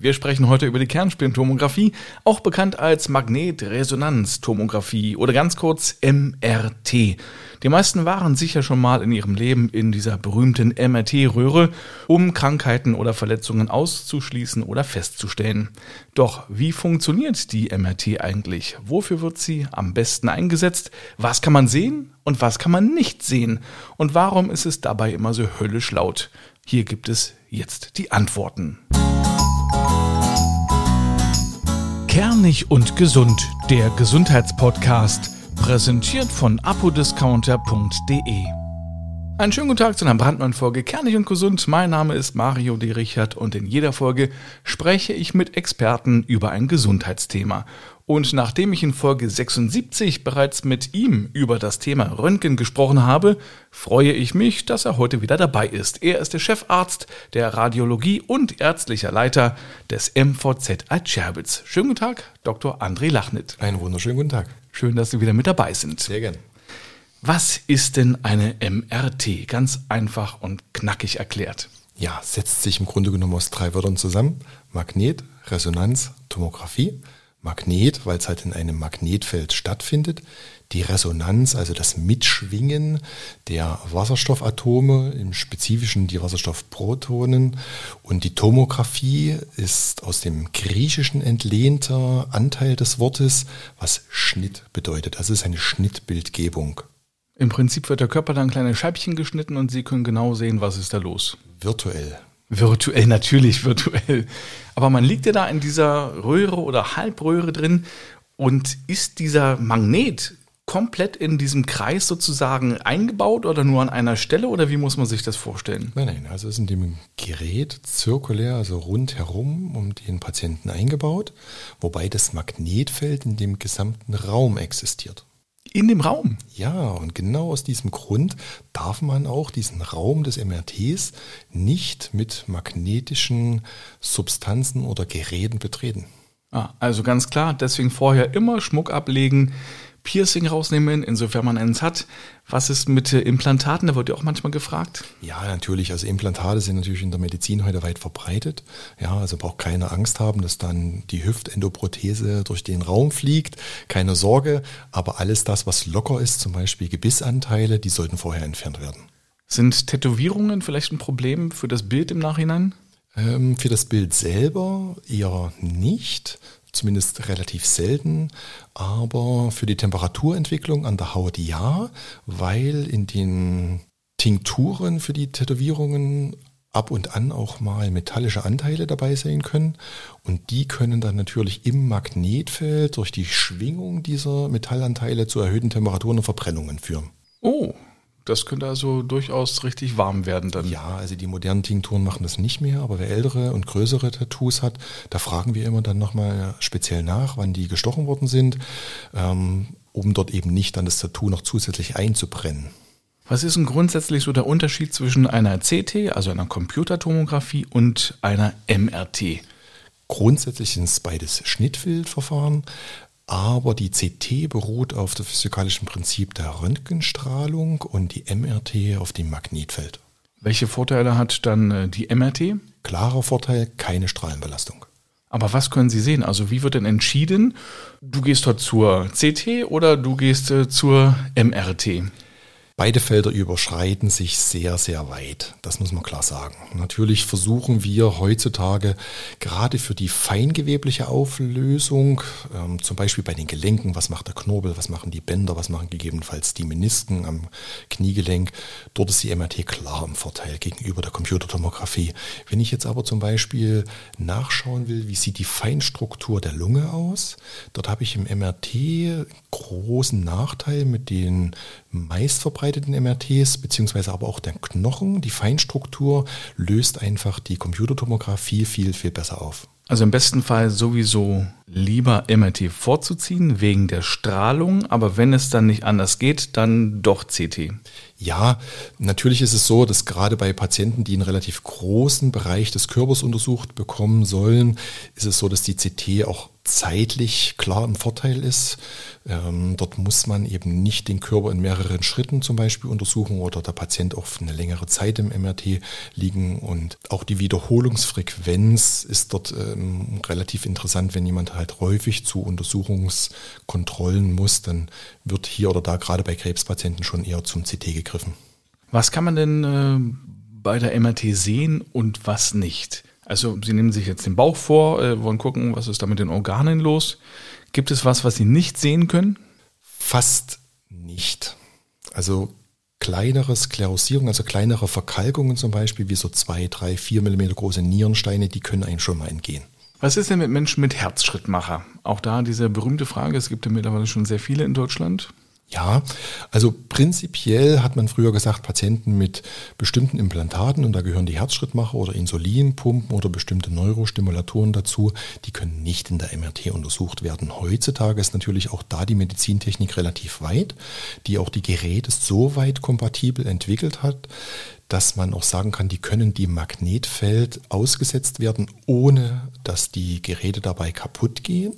Wir sprechen heute über die Kernspintomographie, auch bekannt als Magnetresonanztomographie oder ganz kurz MRT. Die meisten waren sicher schon mal in ihrem Leben in dieser berühmten MRT-Röhre, um Krankheiten oder Verletzungen auszuschließen oder festzustellen. Doch wie funktioniert die MRT eigentlich? Wofür wird sie am besten eingesetzt? Was kann man sehen und was kann man nicht sehen? Und warum ist es dabei immer so höllisch laut? Hier gibt es jetzt die Antworten. Kernig und gesund, der Gesundheitspodcast Präsentiert von apodiscounter.de. Einen schönen guten Tag zu einer brandneuen Folge Kernig und Gesund. Mein Name ist Mario D. Richard und in jeder Folge spreche ich mit Experten über ein Gesundheitsthema. Und nachdem ich in Folge 76 bereits mit ihm über das Thema Röntgen gesprochen habe, freue ich mich, dass er heute wieder dabei ist. Er ist der Chefarzt der Radiologie und ärztlicher Leiter des MVZ Altscherbitz. Schönen guten Tag, Dr. André Lachnit. Einen wunderschönen guten Tag. Schön, dass Sie wieder mit dabei sind. Sehr gern. Was ist denn eine MRT? Ganz einfach und knackig erklärt. Ja, setzt sich im Grunde genommen aus drei Wörtern zusammen. Magnet, Resonanz, Tomographie. Magnet, weil es halt in einem Magnetfeld stattfindet. Die Resonanz, also das Mitschwingen der Wasserstoffatome, im Spezifischen die Wasserstoffprotonen. Und die Tomographie ist aus dem Griechischen entlehnter Anteil des Wortes, was Schnitt bedeutet. Das ist eine Schnittbildgebung. Im Prinzip wird der Körper dann kleine Scheibchen geschnitten und Sie können genau sehen, was ist da los. Virtuell. Virtuell, natürlich virtuell. Aber man liegt ja da in dieser Röhre oder Halbröhre drin und ist dieser Magnet komplett in diesem Kreis sozusagen eingebaut oder nur an einer Stelle oder wie muss man sich das vorstellen? Nein, nein, also ist in dem Gerät zirkulär, also rundherum um den Patienten eingebaut, wobei das Magnetfeld in dem gesamten Raum existiert. In dem Raum? Ja, und genau aus diesem Grund darf man auch diesen Raum des MRTs nicht mit magnetischen Substanzen oder Geräten betreten. Ah, also ganz klar, deswegen vorher immer Schmuck ablegen, Piercing rausnehmen, insofern man eins hat. Was ist mit Implantaten? Da wird ja auch manchmal gefragt. Ja, natürlich. Also Implantate sind natürlich in der Medizin heute weit verbreitet. Ja, also braucht keine Angst haben, dass dann die Hüftendoprothese durch den Raum fliegt. Keine Sorge. Aber alles das, was locker ist, zum Beispiel Gebissanteile, die sollten vorher entfernt werden. Sind Tätowierungen vielleicht ein Problem für das Bild im Nachhinein? Ähm, für das Bild selber eher nicht, zumindest relativ selten, aber für die Temperaturentwicklung an der Haut ja, weil in den Tinkturen für die Tätowierungen ab und an auch mal metallische Anteile dabei sein können und die können dann natürlich im Magnetfeld durch die Schwingung dieser Metallanteile zu erhöhten Temperaturen und Verbrennungen führen. Oh, das könnte also durchaus richtig warm werden dann. Ja, also die modernen Tinkturen machen das nicht mehr, aber wer ältere und größere Tattoos hat, da fragen wir immer dann nochmal speziell nach, wann die gestochen worden sind, ähm, um dort eben nicht dann das Tattoo noch zusätzlich einzubrennen. Was ist denn grundsätzlich so der Unterschied zwischen einer CT, also einer Computertomographie, und einer MRT? Grundsätzlich sind es beides Schnittbildverfahren. Aber die CT beruht auf dem physikalischen Prinzip der Röntgenstrahlung und die MRT auf dem Magnetfeld. Welche Vorteile hat dann äh, die MRT? Klarer Vorteil, keine Strahlenbelastung. Aber was können Sie sehen? Also wie wird denn entschieden, du gehst dort zur CT oder du gehst äh, zur MRT? Beide Felder überschreiten sich sehr, sehr weit. Das muss man klar sagen. Natürlich versuchen wir heutzutage gerade für die feingewebliche Auflösung, ähm, zum Beispiel bei den Gelenken, was macht der Knorpel, was machen die Bänder, was machen gegebenenfalls die Menisken am Kniegelenk, dort ist die MRT klar im Vorteil gegenüber der Computertomographie. Wenn ich jetzt aber zum Beispiel nachschauen will, wie sieht die Feinstruktur der Lunge aus, dort habe ich im MRT großen Nachteil mit den meist verbreiteten MRTs, beziehungsweise aber auch der Knochen, die Feinstruktur, löst einfach die Computertomographie viel, viel besser auf. Also im besten Fall sowieso lieber MRT vorzuziehen wegen der Strahlung, aber wenn es dann nicht anders geht, dann doch CT. Ja, natürlich ist es so, dass gerade bei Patienten, die einen relativ großen Bereich des Körpers untersucht bekommen sollen, ist es so, dass die CT auch zeitlich klar im Vorteil ist. Ähm, dort muss man eben nicht den Körper in mehreren Schritten zum Beispiel untersuchen oder der Patient auch eine längere Zeit im MRT liegen. Und auch die Wiederholungsfrequenz ist dort ähm, relativ interessant. Wenn jemand halt häufig zu Untersuchungskontrollen muss, dann wird hier oder da gerade bei Krebspatienten schon eher zum CT gegriffen. Was kann man denn äh, bei der MRT sehen und was nicht? Also Sie nehmen sich jetzt den Bauch vor, äh, wollen gucken, was ist da mit den Organen los. Gibt es was, was Sie nicht sehen können? Fast nicht. Also kleinere Sklerosierung, also kleinere Verkalkungen zum Beispiel, wie so zwei, drei, vier Millimeter große Nierensteine, die können einem schon mal entgehen. Was ist denn mit Menschen mit Herzschrittmacher? Auch da diese berühmte Frage, es gibt ja mittlerweile schon sehr viele in Deutschland. Ja, also prinzipiell hat man früher gesagt, Patienten mit bestimmten Implantaten, und da gehören die Herzschrittmacher oder Insulinpumpen oder bestimmte Neurostimulatoren dazu, die können nicht in der MRT untersucht werden. Heutzutage ist natürlich auch da die Medizintechnik relativ weit, die auch die Geräte so weit kompatibel entwickelt hat, dass man auch sagen kann, die können dem Magnetfeld ausgesetzt werden, ohne dass die Geräte dabei kaputt gehen.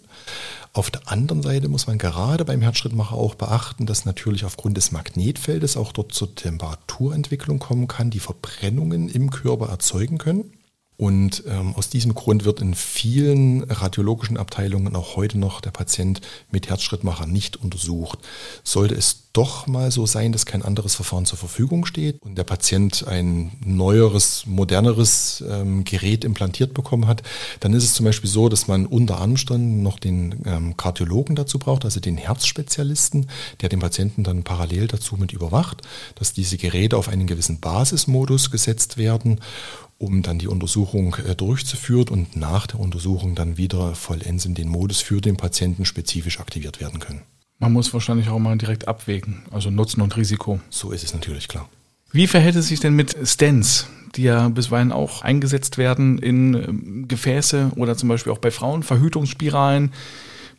Auf der anderen Seite muss man gerade beim Herzschrittmacher auch beachten, dass natürlich aufgrund des Magnetfeldes auch dort zur Temperaturentwicklung kommen kann, die Verbrennungen im Körper erzeugen können. Und ähm, aus diesem Grund wird in vielen radiologischen Abteilungen auch heute noch der Patient mit Herzschrittmacher nicht untersucht. Sollte es doch mal so sein, dass kein anderes Verfahren zur Verfügung steht und der Patient ein neueres, moderneres ähm, Gerät implantiert bekommen hat, dann ist es zum Beispiel so, dass man unter Umständen noch den ähm, Kardiologen dazu braucht, also den Herzspezialisten, der den Patienten dann parallel dazu mit überwacht, dass diese Geräte auf einen gewissen Basismodus gesetzt werden um dann die Untersuchung äh, durchzuführen und nach der Untersuchung dann wieder vollends in den Modus für den Patienten spezifisch aktiviert werden können. Man muss wahrscheinlich auch mal direkt abwägen, also Nutzen und Risiko. So ist es natürlich klar. Wie verhält es sich denn mit Stents, die ja bisweilen auch eingesetzt werden in ähm, Gefäße oder zum Beispiel auch bei Frauen, Verhütungsspiralen?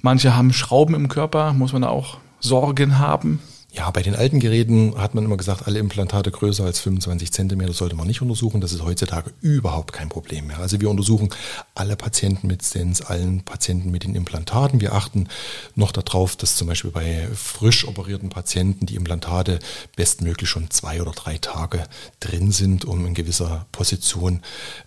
Manche haben Schrauben im Körper, muss man da auch Sorgen haben? Ja, bei den alten Geräten hat man immer gesagt, alle Implantate größer als 25 Zentimeter sollte man nicht untersuchen. Das ist heutzutage überhaupt kein Problem mehr. Also wir untersuchen alle Patienten mit Stents, allen Patienten mit den Implantaten. Wir achten noch darauf, dass zum Beispiel bei frisch operierten Patienten die Implantate bestmöglich schon zwei oder drei Tage drin sind, um in gewisser Position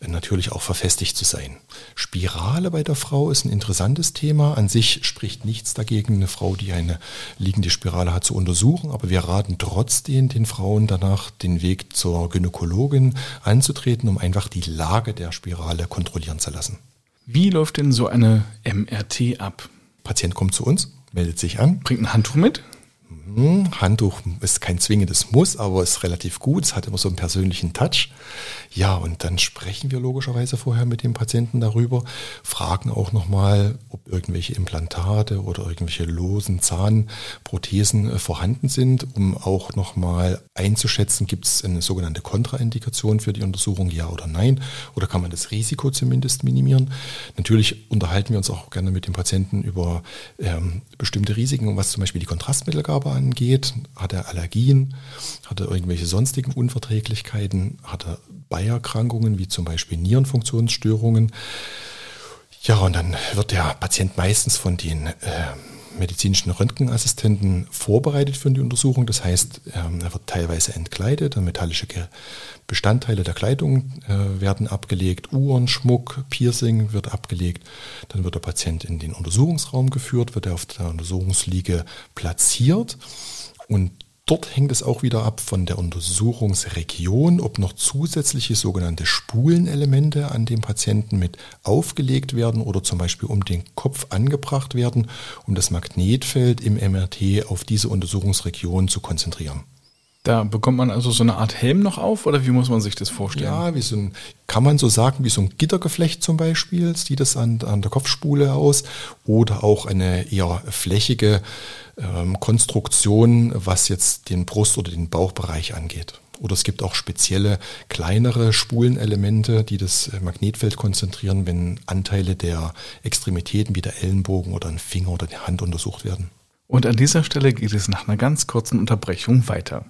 natürlich auch verfestigt zu sein. Spirale bei der Frau ist ein interessantes Thema. An sich spricht nichts dagegen, eine Frau, die eine liegende Spirale hat, zu untersuchen untersuchen, aber wir raten trotzdem den Frauen danach, den Weg zur Gynäkologin anzutreten, um einfach die Lage der Spirale kontrollieren zu lassen. Wie läuft denn so eine MRT ab? Patient kommt zu uns, meldet sich an. Bringt ein Handtuch mit? Mhm, Handtuch ist kein zwingendes Muss, aber ist relativ gut. Es hat immer so einen persönlichen Touch. Ja, und dann sprechen wir logischerweise vorher mit dem Patienten darüber, fragen auch nochmal, ob irgendwelche Implantate oder irgendwelche losen Zahnprothesen äh, vorhanden sind, um auch nochmal einzuschätzen, gibt es eine sogenannte Kontraindikation für die Untersuchung, ja oder nein, oder kann man das Risiko zumindest minimieren. Natürlich unterhalten wir uns auch gerne mit dem Patienten über ähm, bestimmte Risiken, was zum Beispiel die Kontrastmittelgabe angeht. Hat er Allergien? Hat er irgendwelche sonstigen Unverträglichkeiten? Hat er Beierkrankungen wie zum Beispiel Nierenfunktionsstörungen. Ja, und dann wird der Patient meistens von den äh, medizinischen Röntgenassistenten vorbereitet für die Untersuchung. Das heißt, ähm, er wird teilweise entkleidet, metallische Bestandteile der Kleidung äh, werden abgelegt, Uhren, Schmuck, Piercing wird abgelegt. Dann wird der Patient in den Untersuchungsraum geführt, wird er auf der Untersuchungsliege platziert und Dort hängt es auch wieder ab von der Untersuchungsregion, ob noch zusätzliche sogenannte Spulenelemente an dem Patienten mit aufgelegt werden oder zum Beispiel um den Kopf angebracht werden, um das Magnetfeld im MRT auf diese Untersuchungsregion zu konzentrieren. Da bekommt man also so eine Art Helm noch auf oder wie muss man sich das vorstellen? Ja, wie so ein, kann man so sagen, wie so ein Gittergeflecht zum Beispiel, sieht es an, an der Kopfspule aus oder auch eine eher flächige ähm, Konstruktion, was jetzt den Brust- oder den Bauchbereich angeht. Oder es gibt auch spezielle kleinere Spulenelemente, die das Magnetfeld konzentrieren, wenn Anteile der Extremitäten wie der Ellenbogen oder ein Finger oder die Hand untersucht werden. Und an dieser Stelle geht es nach einer ganz kurzen Unterbrechung weiter.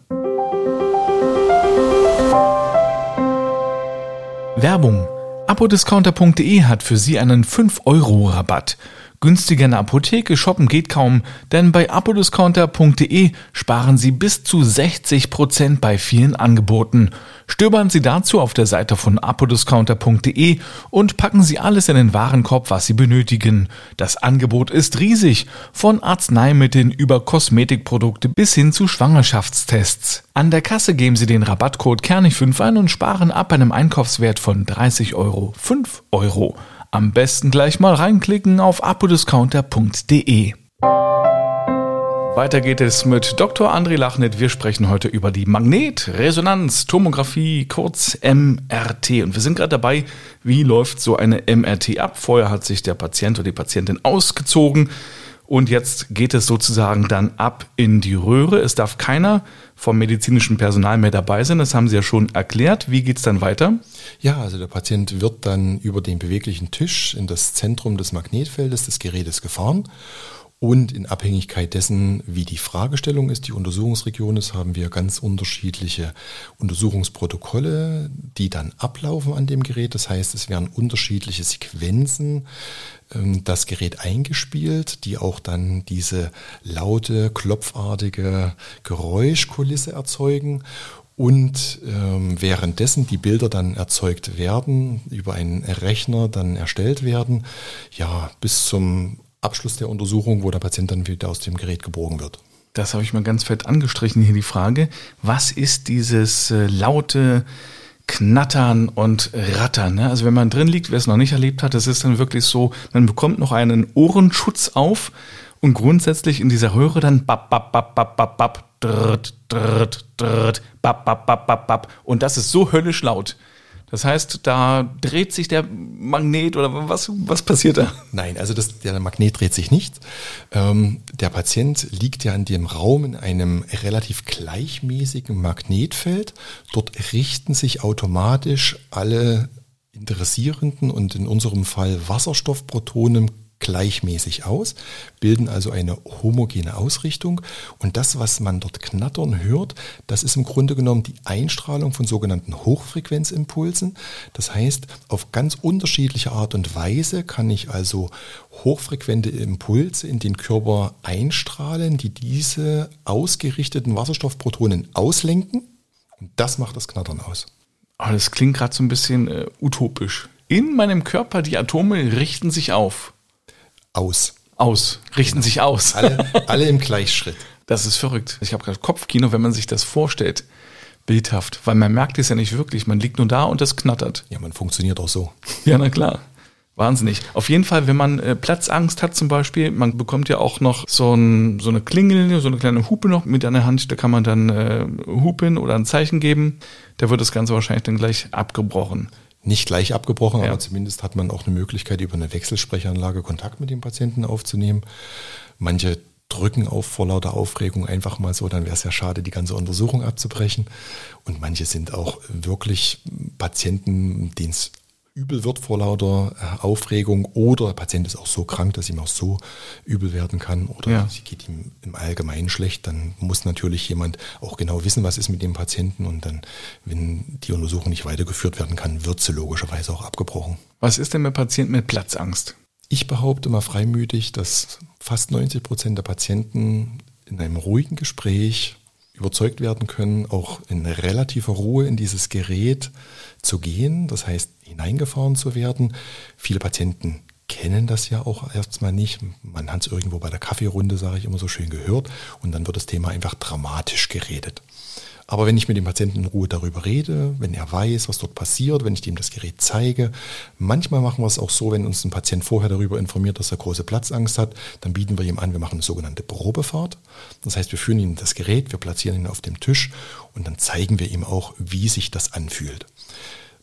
Werbung. Apodiscounter.de hat für Sie einen 5-Euro-Rabatt. Günstiger in der Apotheke shoppen geht kaum, denn bei apodiscounter.de sparen Sie bis zu 60 Prozent bei vielen Angeboten. Stöbern Sie dazu auf der Seite von apodiscounter.de und packen Sie alles in den Warenkorb, was Sie benötigen. Das Angebot ist riesig, von Arzneimitteln über Kosmetikprodukte bis hin zu Schwangerschaftstests. An der Kasse geben Sie den Rabattcode Kernig5 ein und sparen ab einem Einkaufswert von 30 Euro 5 Euro. Am besten gleich mal reinklicken auf apodiscounter.de. Weiter geht es mit Dr. André Lachnit. Wir sprechen heute über die Magnetresonanztomographie, kurz MRT. Und wir sind gerade dabei, wie läuft so eine MRT ab? Vorher hat sich der Patient oder die Patientin ausgezogen und jetzt geht es sozusagen dann ab in die Röhre. Es darf keiner vom medizinischen Personal mehr dabei sein. Das haben Sie ja schon erklärt. Wie geht es dann weiter? Ja, also der Patient wird dann über den beweglichen Tisch in das Zentrum des Magnetfeldes des Gerätes gefahren und in Abhängigkeit dessen, wie die Fragestellung ist, die Untersuchungsregion ist, haben wir ganz unterschiedliche Untersuchungsprotokolle, die dann ablaufen an dem Gerät. Das heißt, es werden unterschiedliche Sequenzen ähm, das Gerät eingespielt, die auch dann diese laute, klopfartige Geräuschkulisse erzeugen. Und ähm, währenddessen die Bilder dann erzeugt werden, über einen Rechner dann erstellt werden, ja, bis zum Abschluss der Untersuchung, wo der Patient dann wieder aus dem Gerät gebogen wird. Das habe ich mal ganz fett angestrichen hier die Frage. Was ist dieses äh, laute Knattern und Rattern? Ne? Also wenn man drin liegt, wer es noch nicht erlebt hat, das ist dann wirklich so, man bekommt noch einen Ohrenschutz auf und grundsätzlich in dieser Röhre dann bap, bap, bap, bap, bap, bap, drrt, drrt, drrt, bap, bap, bap, bap, bap. Und das ist so höllisch laut. Das heißt, da dreht sich der Magnet oder was, was passiert da? Nein, also das, der Magnet dreht sich nicht. Ähm, der Patient liegt ja in dem Raum in einem relativ gleichmäßigen Magnetfeld. Dort richten sich automatisch alle interessierenden und in unserem Fall Wasserstoffprotonen gleichmäßig aus, bilden also eine homogene Ausrichtung. Und das, was man dort knattern hört, das ist im Grunde genommen die Einstrahlung von sogenannten Hochfrequenzimpulsen. Das heißt, auf ganz unterschiedliche Art und Weise kann ich also hochfrequente Impulse in den Körper einstrahlen, die diese ausgerichteten Wasserstoffprotonen auslenken. Und das macht das Knattern aus. Aber das klingt gerade so ein bisschen äh, utopisch. In meinem Körper, die Atome richten sich auf aus. Aus, richten genau. sich aus. Alle, alle im Gleichschritt. Das ist verrückt. Ich habe gerade Kopfkino, wenn man sich das vorstellt. Bildhaft, weil man merkt es ja nicht wirklich. Man liegt nur da und es knattert. Ja, man funktioniert auch so. Ja, na klar. Wahnsinnig. Auf jeden Fall, wenn man äh, Platzangst hat zum Beispiel, man bekommt ja auch noch so, ein, so eine Klingel, so eine kleine Hupe noch mit an der Hand, da kann man dann äh, hupen oder ein Zeichen geben. Da wird das Ganze wahrscheinlich dann gleich abgebrochen nicht gleich abgebrochen, ja. aber zumindest hat man auch eine Möglichkeit, über eine Wechselsprechanlage Kontakt mit dem Patienten aufzunehmen. Manche drücken auf vor lauter Aufregung einfach mal so, dann wäre es ja schade, die ganze Untersuchung abzubrechen. Und manche sind auch wirklich Patienten, denen es übel wird vor lauter äh, Aufregung oder der Patient ist auch so krank, dass ihm auch so übel werden kann oder ja. es geht ihm im Allgemeinen schlecht, dann muss natürlich jemand auch genau wissen, was ist mit dem Patienten und dann, wenn die Untersuchung nicht weitergeführt werden kann, wird sie logischerweise auch abgebrochen. Was ist denn mit Patienten mit Platzangst? Ich behaupte mal freimütig, dass fast 90 Prozent der Patienten in einem ruhigen Gespräch überzeugt werden können, auch in relativer Ruhe in dieses Gerät zu gehen, das heißt hineingefahren zu werden. Viele Patienten kennen das ja auch erstmal nicht. Man hat es irgendwo bei der Kaffeerunde, sage ich immer so schön, gehört und dann wird das Thema einfach dramatisch geredet. Aber wenn ich mit dem Patienten in Ruhe darüber rede, wenn er weiß, was dort passiert, wenn ich ihm das Gerät zeige, manchmal machen wir es auch so, wenn uns ein Patient vorher darüber informiert, dass er große Platzangst hat, dann bieten wir ihm an, wir machen eine sogenannte Probefahrt. Das heißt, wir führen in das Gerät, wir platzieren ihn auf dem Tisch und dann zeigen wir ihm auch, wie sich das anfühlt.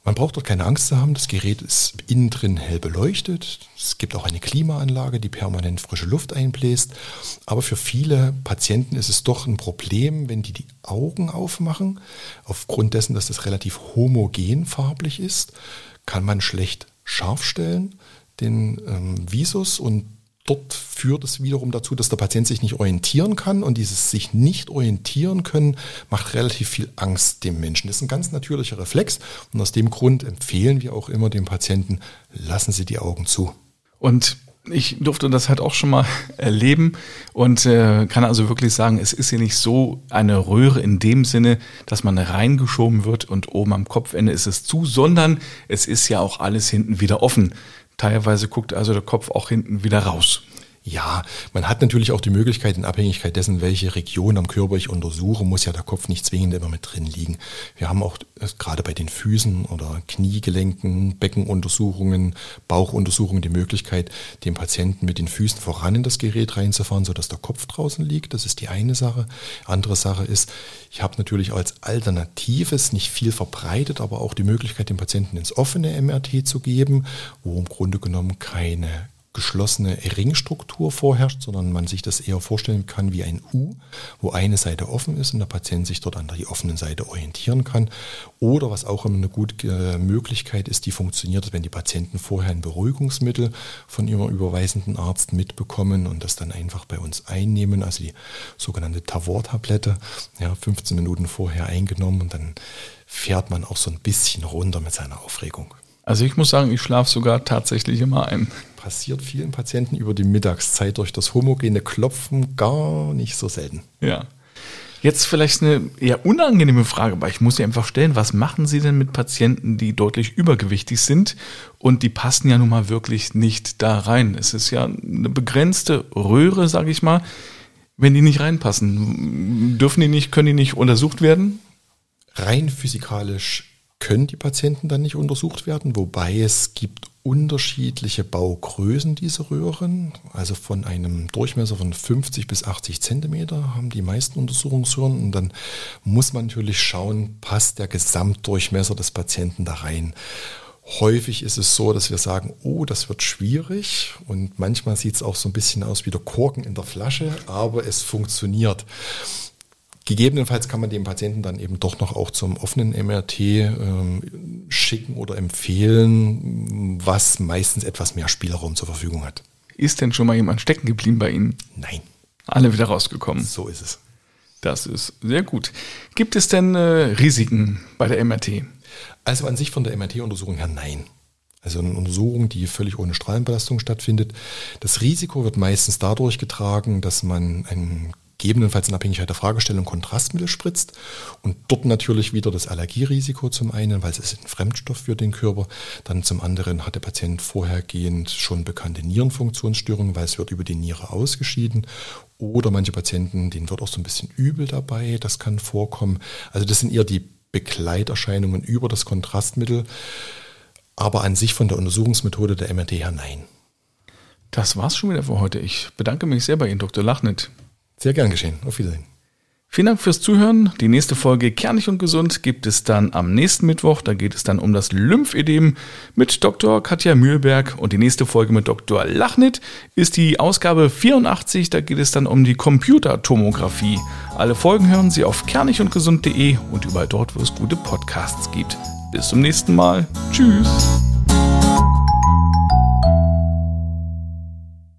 Man braucht dort keine Angst zu haben. Das Gerät ist innen drin hell beleuchtet. Es gibt auch eine Klimaanlage, die permanent frische Luft einbläst. Aber für viele Patienten ist es doch ein Problem, wenn die die Augen aufmachen. Aufgrund dessen, dass das relativ homogen farblich ist, kann man schlecht scharf stellen den ähm, Visus und dort führt es wiederum dazu, dass der Patient sich nicht orientieren kann und dieses sich nicht orientieren können macht relativ viel Angst dem Menschen. Das ist ein ganz natürlicher Reflex und aus dem Grund empfehlen wir auch immer dem Patienten, lassen Sie die Augen zu. Und Ich durfte das halt auch schon mal erleben und äh, kann also wirklich sagen, es ist hier nicht so eine Röhre in dem Sinne, dass man reingeschoben wird und oben am Kopfende ist es zu, sondern es ist ja auch alles hinten wieder offen. Teilweise guckt also der Kopf auch hinten wieder raus. Ja, man hat natürlich auch die Möglichkeit, in Abhängigkeit dessen, welche Region am Körper ich untersuche, muss ja der Kopf nicht zwingend immer mit drin liegen. Wir haben auch äh, gerade bei den Füßen oder Kniegelenken, Beckenuntersuchungen, Bauchuntersuchungen die Möglichkeit, den Patienten mit den Füßen voran in das Gerät reinzufahren, sodass der Kopf draußen liegt. Das ist die eine Sache. Andere Sache ist, ich habe natürlich als Alternatives nicht viel verbreitet, aber auch die Möglichkeit, den Patienten ins offene MRT zu geben, wo im Grunde genommen keine geschlossene Ringstruktur vorherrscht, sondern man sich das eher vorstellen kann wie ein U, wo eine Seite offen ist und der Patient sich dort an der offenen Seite orientieren kann. Oder was auch immer eine gute äh, Möglichkeit ist, die funktioniert, wenn die Patienten vorher ein Beruhigungsmittel von ihrem überweisenden Arzt mitbekommen und das dann einfach bei uns einnehmen, also die sogenannte Tavor-Tablette, ja, 15 Minuten vorher eingenommen und dann fährt man auch so ein bisschen runter mit seiner Aufregung. Also ich muss sagen, ich schlafe sogar tatsächlich immer ein passiert vielen Patienten über die Mittagszeit durch das homogene Klopfen gar nicht so selten. Ja. Jetzt vielleicht eine eher unangenehme Frage, aber ich muss sie einfach stellen. Was machen Sie denn mit Patienten, die deutlich übergewichtig sind und die passen ja nun mal wirklich nicht da rein? Es ist ja eine begrenzte Röhre, sage ich mal. Wenn die nicht reinpassen, dürfen die nicht, können die nicht untersucht werden? Rein physikalisch können die Patienten dann nicht untersucht werden, wobei es gibt unterschiedliche Baugrößen dieser Röhren. Also von einem Durchmesser von 50 bis 80 Zentimeter haben die meisten Untersuchungsröhren. Und dann muss man natürlich schauen, passt der Gesamtdurchmesser des Patienten da rein. Häufig ist es so, dass wir sagen, oh, das wird schwierig und manchmal sieht es auch so ein bisschen aus wie der Korken in der Flasche, aber es funktioniert. Gegebenenfalls kann man den Patienten dann eben doch noch auch zum offenen MRT ähm, schicken oder empfehlen, was meistens etwas mehr Spielraum zur Verfügung hat. Ist denn schon mal jemand stecken geblieben bei Ihnen? Nein. Alle wieder rausgekommen. So ist es. Das ist sehr gut. Gibt es denn äh, Risiken bei der MRT? Also an sich von der MRT-Untersuchung her nein. Also eine Untersuchung, die völlig ohne Strahlenbelastung stattfindet. Das Risiko wird meistens dadurch getragen, dass man einen gegebenenfalls in Abhängigkeit der Fragestellung Kontrastmittel spritzt und dort natürlich wieder das Allergierisiko zum einen, weil es ist ein Fremdstoff für den Körper, dann zum anderen hat der Patient vorhergehend schon bekannte Nierenfunktionsstörungen, weil es wird über die Niere ausgeschieden oder manche Patienten, denen wird auch so ein bisschen übel dabei, das kann vorkommen. Also das sind eher die Begleiterscheinungen über das Kontrastmittel, aber an sich von der Untersuchungsmethode der MRT her nein. Das war's schon wieder für heute. Ich bedanke mich sehr bei Ihnen, Dr. Lachnet. Sehr gern geschehen. Auf Wiedersehen. Vielen Dank fürs Zuhören. Die nächste Folge Kernig und Gesund gibt es dann am nächsten Mittwoch. Da geht es dann um das Lymphedem mit Dr. Katja Mühlberg. Und die nächste Folge mit Dr. Lachnit ist die Ausgabe 84. Da geht es dann um die Computertomographie. Alle Folgen hören Sie auf kernigundgesund.de und überall dort, wo es gute Podcasts gibt. Bis zum nächsten Mal. Tschüss.